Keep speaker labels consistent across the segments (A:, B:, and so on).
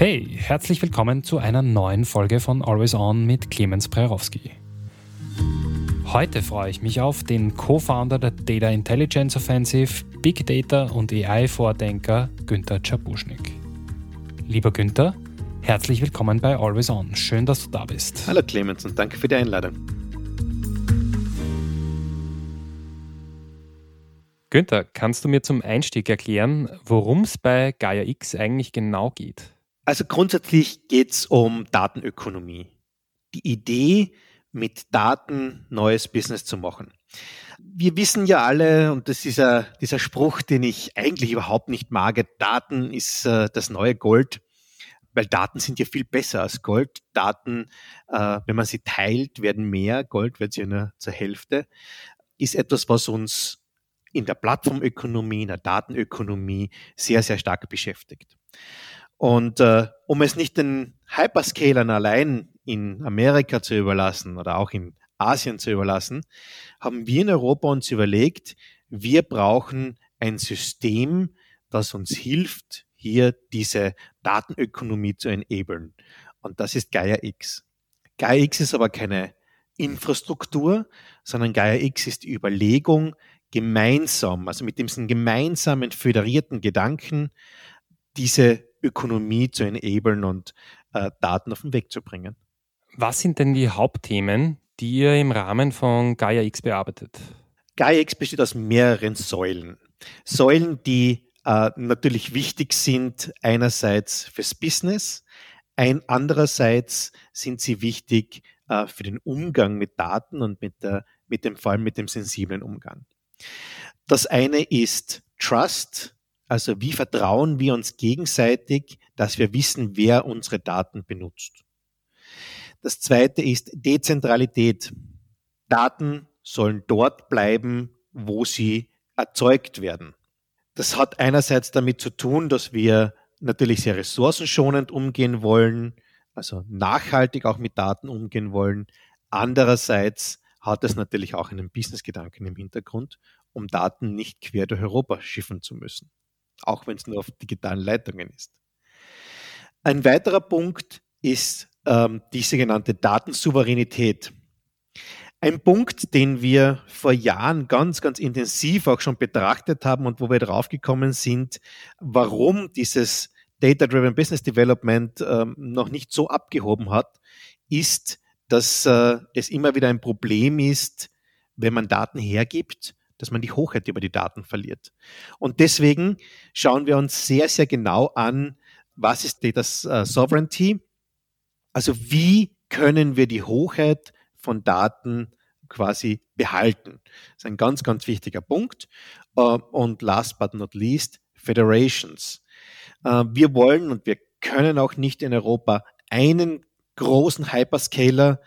A: Hey, herzlich willkommen zu einer neuen Folge von Always On mit Clemens Prerowski. Heute freue ich mich auf den Co-Founder der Data Intelligence Offensive, Big Data und AI-Vordenker Günther Czapuschnik. Lieber Günther, herzlich willkommen bei Always On. Schön, dass du da bist.
B: Hallo Clemens und danke für die Einladung.
A: Günther, kannst du mir zum Einstieg erklären, worum es bei Gaia X eigentlich genau geht?
B: Also grundsätzlich geht es um Datenökonomie. Die Idee, mit Daten neues Business zu machen. Wir wissen ja alle, und das ist ja dieser Spruch, den ich eigentlich überhaupt nicht mag, Daten ist äh, das neue Gold, weil Daten sind ja viel besser als Gold. Daten, äh, wenn man sie teilt, werden mehr, Gold wird sie nur zur Hälfte, ist etwas, was uns in der Plattformökonomie, in der Datenökonomie sehr, sehr stark beschäftigt. Und äh, um es nicht den Hyperscalern allein in Amerika zu überlassen oder auch in Asien zu überlassen, haben wir in Europa uns überlegt, wir brauchen ein System, das uns hilft, hier diese Datenökonomie zu enablen. Und das ist Gaia X. Gaia X ist aber keine Infrastruktur, sondern Gaia X ist die Überlegung, gemeinsam, also mit diesem gemeinsamen föderierten Gedanken, diese Ökonomie zu enablen und äh, Daten auf den Weg zu bringen.
A: Was sind denn die Hauptthemen, die ihr im Rahmen von Gaia X bearbeitet?
B: Gaia X besteht aus mehreren Säulen. Säulen, die äh, natürlich wichtig sind, einerseits fürs Business, ein andererseits sind sie wichtig äh, für den Umgang mit Daten und mit, der, mit dem vor allem mit dem sensiblen Umgang. Das eine ist Trust, also wie vertrauen wir uns gegenseitig, dass wir wissen, wer unsere Daten benutzt. Das zweite ist Dezentralität. Daten sollen dort bleiben, wo sie erzeugt werden. Das hat einerseits damit zu tun, dass wir natürlich sehr ressourcenschonend umgehen wollen, also nachhaltig auch mit Daten umgehen wollen. Andererseits hat es natürlich auch einen Business-Gedanken im Hintergrund, um Daten nicht quer durch Europa schiffen zu müssen auch wenn es nur auf digitalen Leitungen ist. Ein weiterer Punkt ist ähm, die sogenannte Datensouveränität. Ein Punkt, den wir vor Jahren ganz, ganz intensiv auch schon betrachtet haben und wo wir draufgekommen sind, warum dieses Data-Driven Business Development ähm, noch nicht so abgehoben hat, ist, dass äh, es immer wieder ein Problem ist, wenn man Daten hergibt dass man die Hochheit über die Daten verliert. Und deswegen schauen wir uns sehr, sehr genau an, was ist Data äh, Sovereignty? Also wie können wir die Hochheit von Daten quasi behalten? Das ist ein ganz, ganz wichtiger Punkt. Äh, und last but not least, Federations. Äh, wir wollen und wir können auch nicht in Europa einen großen Hyperscaler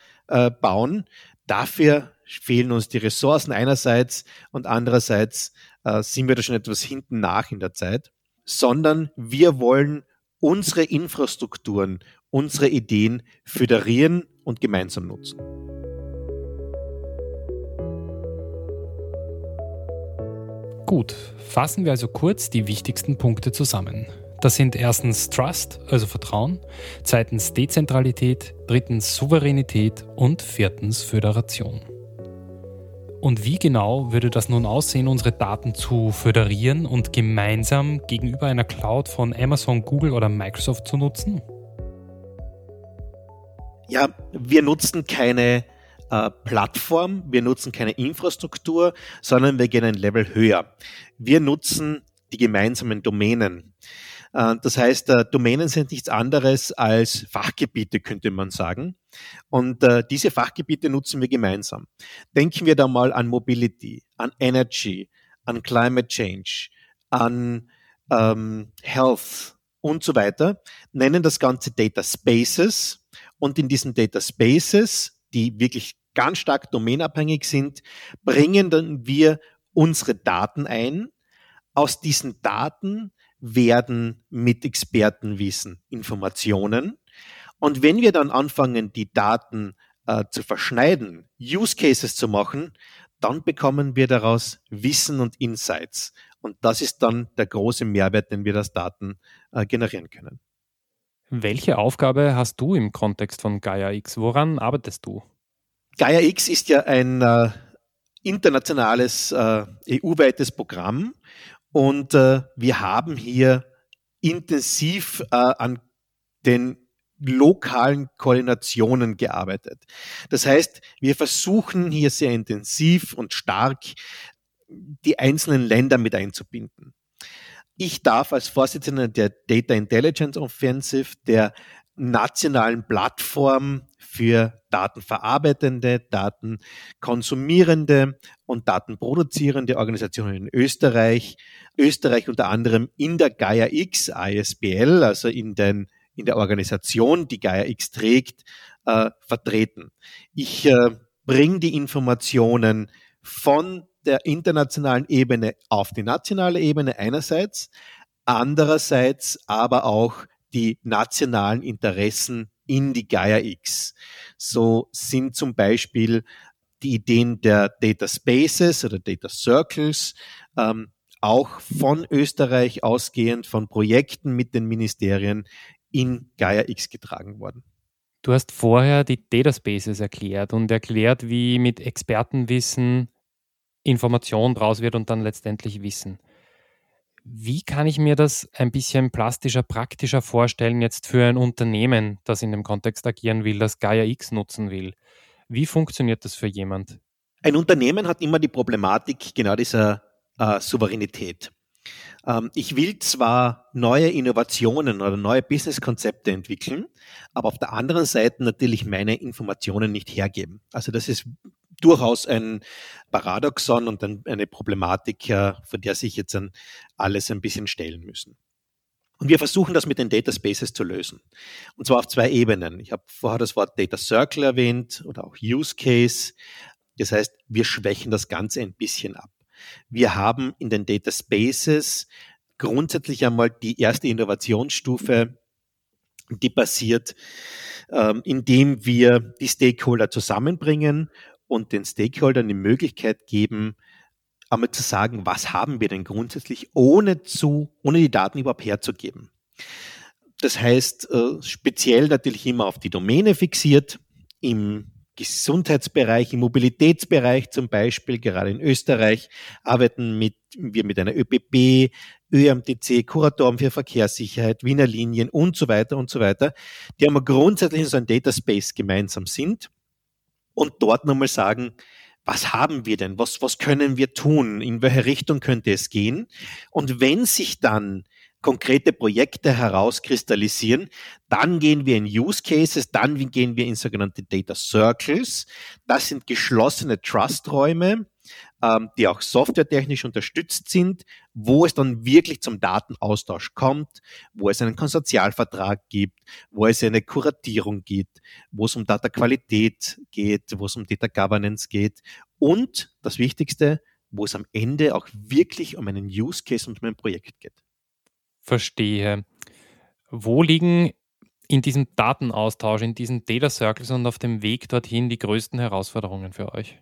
B: bauen. Dafür fehlen uns die Ressourcen einerseits und andererseits äh, sind wir da schon etwas hinten nach in der Zeit, sondern wir wollen unsere Infrastrukturen, unsere Ideen föderieren und gemeinsam nutzen.
A: Gut, fassen wir also kurz die wichtigsten Punkte zusammen. Das sind erstens Trust, also Vertrauen, zweitens Dezentralität, drittens Souveränität und viertens Föderation. Und wie genau würde das nun aussehen, unsere Daten zu föderieren und gemeinsam gegenüber einer Cloud von Amazon, Google oder Microsoft zu nutzen?
B: Ja, wir nutzen keine äh, Plattform, wir nutzen keine Infrastruktur, sondern wir gehen ein Level höher. Wir nutzen die gemeinsamen Domänen. Äh, das heißt, äh, Domänen sind nichts anderes als Fachgebiete, könnte man sagen. Und äh, diese Fachgebiete nutzen wir gemeinsam. Denken wir da mal an Mobility, an Energy, an Climate Change, an ähm, Health und so weiter, nennen das Ganze Data Spaces. Und in diesen Data Spaces, die wirklich ganz stark domänabhängig sind, bringen dann wir unsere Daten ein. Aus diesen Daten werden mit Expertenwissen Informationen. Und wenn wir dann anfangen, die Daten äh, zu verschneiden, Use Cases zu machen, dann bekommen wir daraus Wissen und Insights. Und das ist dann der große Mehrwert, den wir aus Daten äh, generieren können.
A: Welche Aufgabe hast du im Kontext von Gaia X? Woran arbeitest du?
B: Gaia X ist ja ein äh, internationales äh, EU-weites Programm und äh, wir haben hier intensiv äh, an den lokalen Koordinationen gearbeitet. Das heißt, wir versuchen hier sehr intensiv und stark die einzelnen Länder mit einzubinden. Ich darf als Vorsitzender der Data Intelligence Offensive, der nationalen Plattform für datenverarbeitende, datenkonsumierende und datenproduzierende Organisationen in Österreich, Österreich unter anderem in der Gaia X ISBL, also in den in der Organisation, die Gaia X trägt, äh, vertreten. Ich äh, bringe die Informationen von der internationalen Ebene auf die nationale Ebene einerseits, andererseits aber auch die nationalen Interessen in die Gaia X. So sind zum Beispiel die Ideen der Data Spaces oder Data Circles ähm, auch von Österreich ausgehend von Projekten mit den Ministerien in Gaia X getragen worden.
A: Du hast vorher die Data Spaces erklärt und erklärt, wie mit Expertenwissen Information draus wird und dann letztendlich Wissen. Wie kann ich mir das ein bisschen plastischer, praktischer vorstellen jetzt für ein Unternehmen, das in dem Kontext agieren will, das Gaia X nutzen will? Wie funktioniert das für jemand?
B: Ein Unternehmen hat immer die Problematik genau dieser äh, Souveränität. Ähm, ich will zwar neue Innovationen oder neue Businesskonzepte entwickeln, aber auf der anderen Seite natürlich meine Informationen nicht hergeben. Also das ist durchaus ein Paradoxon und eine Problematik, vor der sich jetzt dann alles ein bisschen stellen müssen. Und wir versuchen das mit den Data Spaces zu lösen. Und zwar auf zwei Ebenen. Ich habe vorher das Wort Data Circle erwähnt oder auch Use Case. Das heißt, wir schwächen das Ganze ein bisschen ab. Wir haben in den Data Spaces grundsätzlich einmal die erste Innovationsstufe, die passiert, ähm, indem wir die Stakeholder zusammenbringen und den Stakeholdern die Möglichkeit geben, einmal zu sagen, was haben wir denn grundsätzlich, ohne zu, ohne die Daten überhaupt herzugeben. Das heißt, äh, speziell natürlich immer auf die Domäne fixiert, im Gesundheitsbereich, im Mobilitätsbereich zum Beispiel, gerade in Österreich, arbeiten mit, wir mit einer ÖPB, ÖMTC, Kuratoren für Verkehrssicherheit, Wiener Linien und so weiter und so weiter, die haben grundsätzlich in so einem Data Space gemeinsam sind und dort nochmal sagen, was haben wir denn? Was, was können wir tun? In welche Richtung könnte es gehen? Und wenn sich dann konkrete Projekte herauskristallisieren, dann gehen wir in Use Cases, dann gehen wir in sogenannte Data Circles. Das sind geschlossene Trust-Räume, ähm, die auch softwaretechnisch unterstützt sind, wo es dann wirklich zum Datenaustausch kommt, wo es einen Konsortialvertrag gibt, wo es eine Kuratierung gibt, wo es um Data-Qualität geht, wo es um Data Governance geht und das Wichtigste, wo es am Ende auch wirklich um einen Use Case und um ein Projekt geht.
A: Verstehe. Wo liegen in diesem Datenaustausch, in diesen Data Circles und auf dem Weg dorthin die größten Herausforderungen für euch?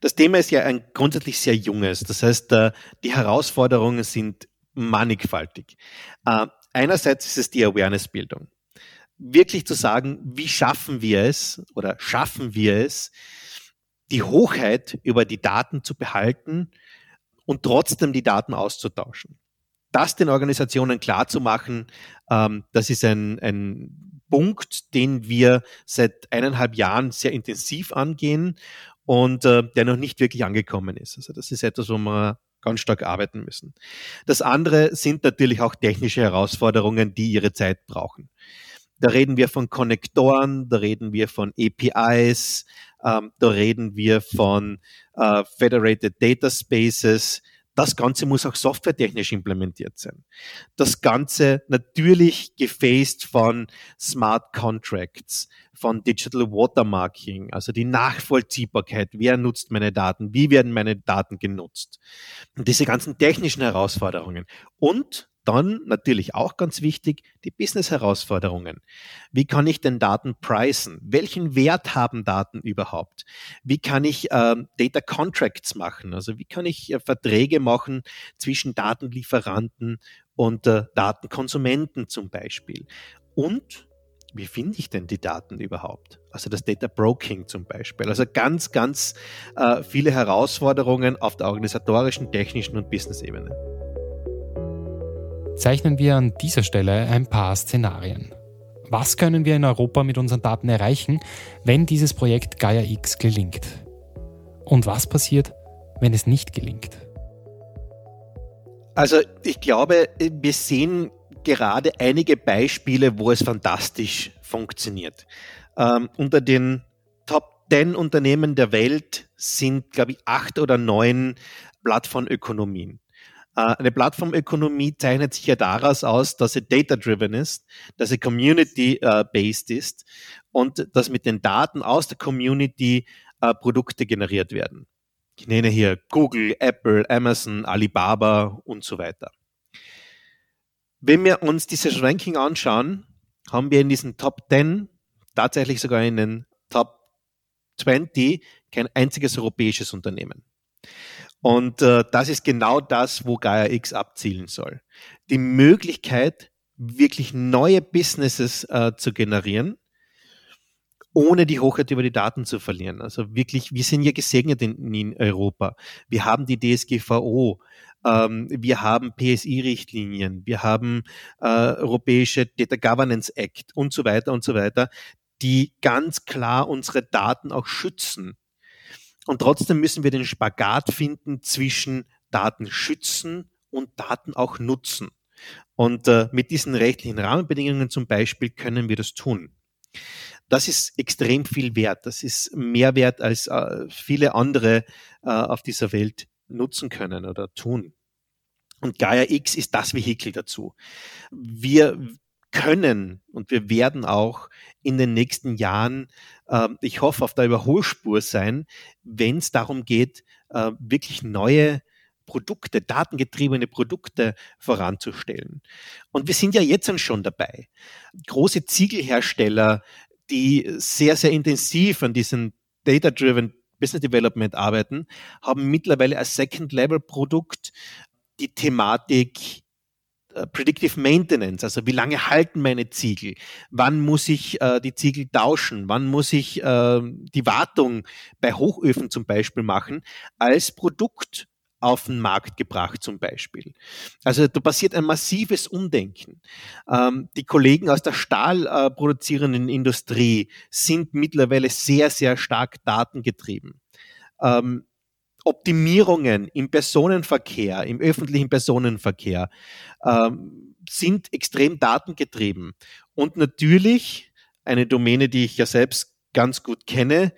B: Das Thema ist ja ein grundsätzlich sehr junges. Das heißt, äh, die Herausforderungen sind mannigfaltig. Äh, einerseits ist es die Awareness-Bildung. Wirklich zu sagen, wie schaffen wir es oder schaffen wir es, die Hochheit über die Daten zu behalten und trotzdem die Daten auszutauschen das den Organisationen klar zu machen, ähm, das ist ein, ein Punkt, den wir seit eineinhalb Jahren sehr intensiv angehen und äh, der noch nicht wirklich angekommen ist. Also das ist etwas, wo wir ganz stark arbeiten müssen. Das andere sind natürlich auch technische Herausforderungen, die ihre Zeit brauchen. Da reden wir von Konnektoren, da reden wir von APIs, ähm, da reden wir von äh, Federated Data Spaces, das Ganze muss auch softwaretechnisch implementiert sein. Das Ganze natürlich gefaced von Smart Contracts, von Digital Watermarking, also die Nachvollziehbarkeit. Wer nutzt meine Daten? Wie werden meine Daten genutzt? Und diese ganzen technischen Herausforderungen. Und dann natürlich auch ganz wichtig die Business-Herausforderungen. Wie kann ich denn Daten pricen? Welchen Wert haben Daten überhaupt? Wie kann ich äh, Data Contracts machen? Also wie kann ich äh, Verträge machen zwischen Datenlieferanten und äh, Datenkonsumenten zum Beispiel? Und wie finde ich denn die Daten überhaupt? Also das Data Broking zum Beispiel. Also ganz, ganz äh, viele Herausforderungen auf der organisatorischen, technischen und Business-Ebene.
A: Zeichnen wir an dieser Stelle ein paar Szenarien. Was können wir in Europa mit unseren Daten erreichen, wenn dieses Projekt Gaia X gelingt? Und was passiert, wenn es nicht gelingt?
B: Also ich glaube, wir sehen gerade einige Beispiele, wo es fantastisch funktioniert. Ähm, unter den Top 10 Unternehmen der Welt sind, glaube ich, acht oder neun Plattformökonomien. Äh, eine Plattformökonomie zeichnet sich ja daraus aus, dass sie data-driven ist, dass sie community-based ist und dass mit den Daten aus der Community äh, Produkte generiert werden. Ich nenne hier Google, Apple, Amazon, Alibaba und so weiter. Wenn wir uns dieses Ranking anschauen, haben wir in diesen Top 10, tatsächlich sogar in den Top 20, kein einziges europäisches Unternehmen. Und äh, das ist genau das, wo Gaia X abzielen soll. Die Möglichkeit, wirklich neue Businesses äh, zu generieren, ohne die Hochheit über die Daten zu verlieren. Also wirklich, wir sind ja gesegnet in, in Europa. Wir haben die DSGVO, ähm, wir haben PSI-Richtlinien, wir haben äh, Europäische Data Governance Act und so weiter und so weiter, die ganz klar unsere Daten auch schützen. Und trotzdem müssen wir den Spagat finden zwischen Daten schützen und Daten auch nutzen. Und äh, mit diesen rechtlichen Rahmenbedingungen zum Beispiel können wir das tun. Das ist extrem viel wert. Das ist mehr wert als äh, viele andere äh, auf dieser Welt nutzen können oder tun. Und Gaia X ist das Vehikel dazu. Wir können und wir werden auch in den nächsten Jahren, ich hoffe, auf der Überholspur sein, wenn es darum geht, äh, wirklich neue Produkte, datengetriebene Produkte voranzustellen. Und wir sind ja jetzt schon dabei. Große Ziegelhersteller, die sehr, sehr intensiv an diesem Data-Driven Business Development arbeiten, haben mittlerweile als Second-Level-Produkt die Thematik Predictive Maintenance, also wie lange halten meine Ziegel? Wann muss ich äh, die Ziegel tauschen? Wann muss ich äh, die Wartung bei Hochöfen zum Beispiel machen? Als Produkt auf den Markt gebracht zum Beispiel. Also da passiert ein massives Umdenken. Ähm, die Kollegen aus der stahlproduzierenden äh, Industrie sind mittlerweile sehr, sehr stark datengetrieben. Ähm, Optimierungen im Personenverkehr, im öffentlichen Personenverkehr ähm, sind extrem datengetrieben. Und natürlich eine Domäne, die ich ja selbst ganz gut kenne,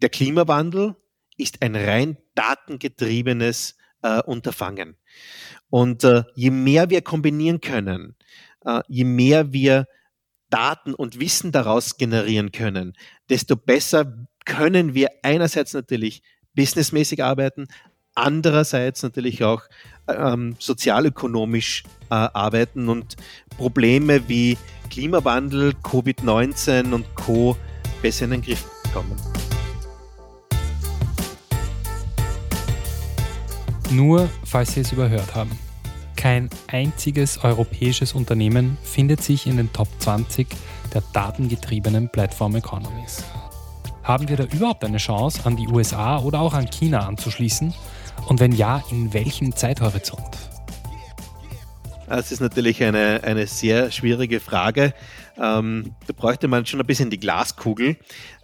B: der Klimawandel ist ein rein datengetriebenes äh, Unterfangen. Und äh, je mehr wir kombinieren können, äh, je mehr wir Daten und Wissen daraus generieren können, desto besser können wir einerseits natürlich businessmäßig arbeiten, andererseits natürlich auch ähm, sozialökonomisch äh, arbeiten und Probleme wie Klimawandel, Covid-19 und Co. besser in den Griff bekommen.
A: Nur falls Sie es überhört haben. Kein einziges europäisches Unternehmen findet sich in den Top 20 der datengetriebenen Platform Economies. Haben wir da überhaupt eine Chance, an die USA oder auch an China anzuschließen? Und wenn ja, in welchem Zeithorizont?
B: Das ist natürlich eine, eine sehr schwierige Frage. Ähm, da bräuchte man schon ein bisschen die Glaskugel.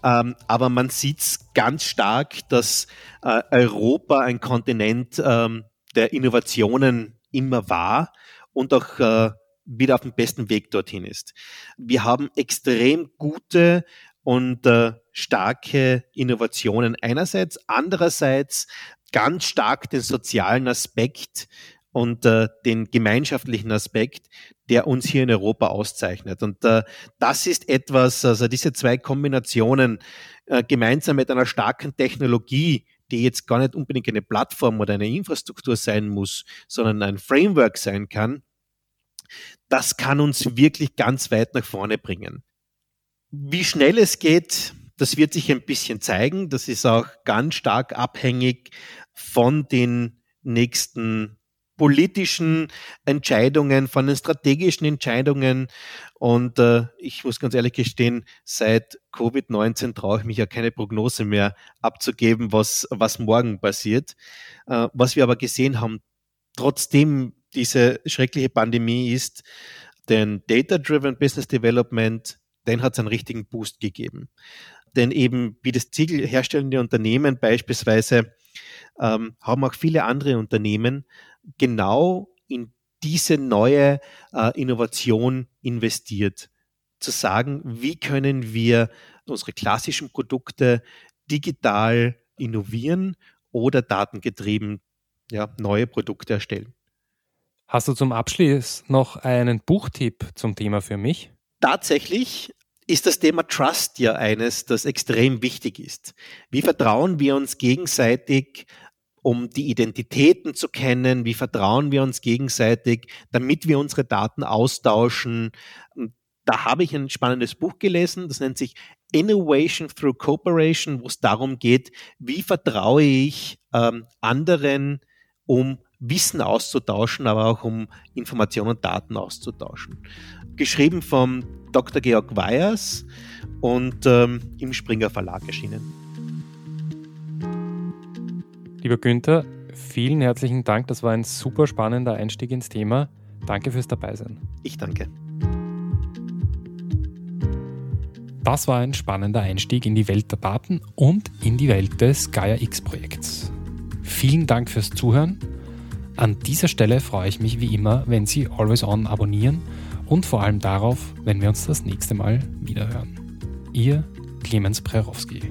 B: Ähm, aber man sieht es ganz stark, dass äh, Europa ein Kontinent ähm, der Innovationen immer war und auch äh, wieder auf dem besten Weg dorthin ist. Wir haben extrem gute und äh, starke Innovationen einerseits, andererseits ganz stark den sozialen Aspekt und äh, den gemeinschaftlichen Aspekt, der uns hier in Europa auszeichnet. Und äh, das ist etwas, also diese zwei Kombinationen äh, gemeinsam mit einer starken Technologie, die jetzt gar nicht unbedingt eine Plattform oder eine Infrastruktur sein muss, sondern ein Framework sein kann, das kann uns wirklich ganz weit nach vorne bringen. Wie schnell es geht, das wird sich ein bisschen zeigen. Das ist auch ganz stark abhängig von den nächsten politischen Entscheidungen, von den strategischen Entscheidungen. Und äh, ich muss ganz ehrlich gestehen, seit Covid-19 traue ich mich ja keine Prognose mehr abzugeben, was, was morgen passiert. Äh, was wir aber gesehen haben, trotzdem diese schreckliche Pandemie ist, den Data-Driven Business Development, den hat es einen richtigen Boost gegeben. Denn eben wie das Ziegel herstellende Unternehmen beispielsweise ähm, haben auch viele andere Unternehmen genau in diese neue äh, Innovation investiert. Zu sagen, wie können wir unsere klassischen Produkte digital innovieren oder datengetrieben ja, neue Produkte erstellen.
A: Hast du zum Abschluss noch einen Buchtipp zum Thema für mich?
B: Tatsächlich ist das Thema Trust ja eines, das extrem wichtig ist. Wie vertrauen wir uns gegenseitig, um die Identitäten zu kennen? Wie vertrauen wir uns gegenseitig, damit wir unsere Daten austauschen? Da habe ich ein spannendes Buch gelesen, das nennt sich Innovation Through Cooperation, wo es darum geht, wie vertraue ich ähm, anderen, um Wissen auszutauschen, aber auch um Informationen und Daten auszutauschen. Geschrieben vom Dr. Georg Weyers und ähm, im Springer Verlag erschienen.
A: Lieber Günther, vielen herzlichen Dank. Das war ein super spannender Einstieg ins Thema. Danke fürs Dabeisein.
B: Ich danke.
A: Das war ein spannender Einstieg in die Welt der Daten und in die Welt des Gaia X-Projekts. Vielen Dank fürs Zuhören. An dieser Stelle freue ich mich wie immer, wenn Sie Always On abonnieren und vor allem darauf, wenn wir uns das nächste Mal wiederhören. Ihr Clemens Prerowski.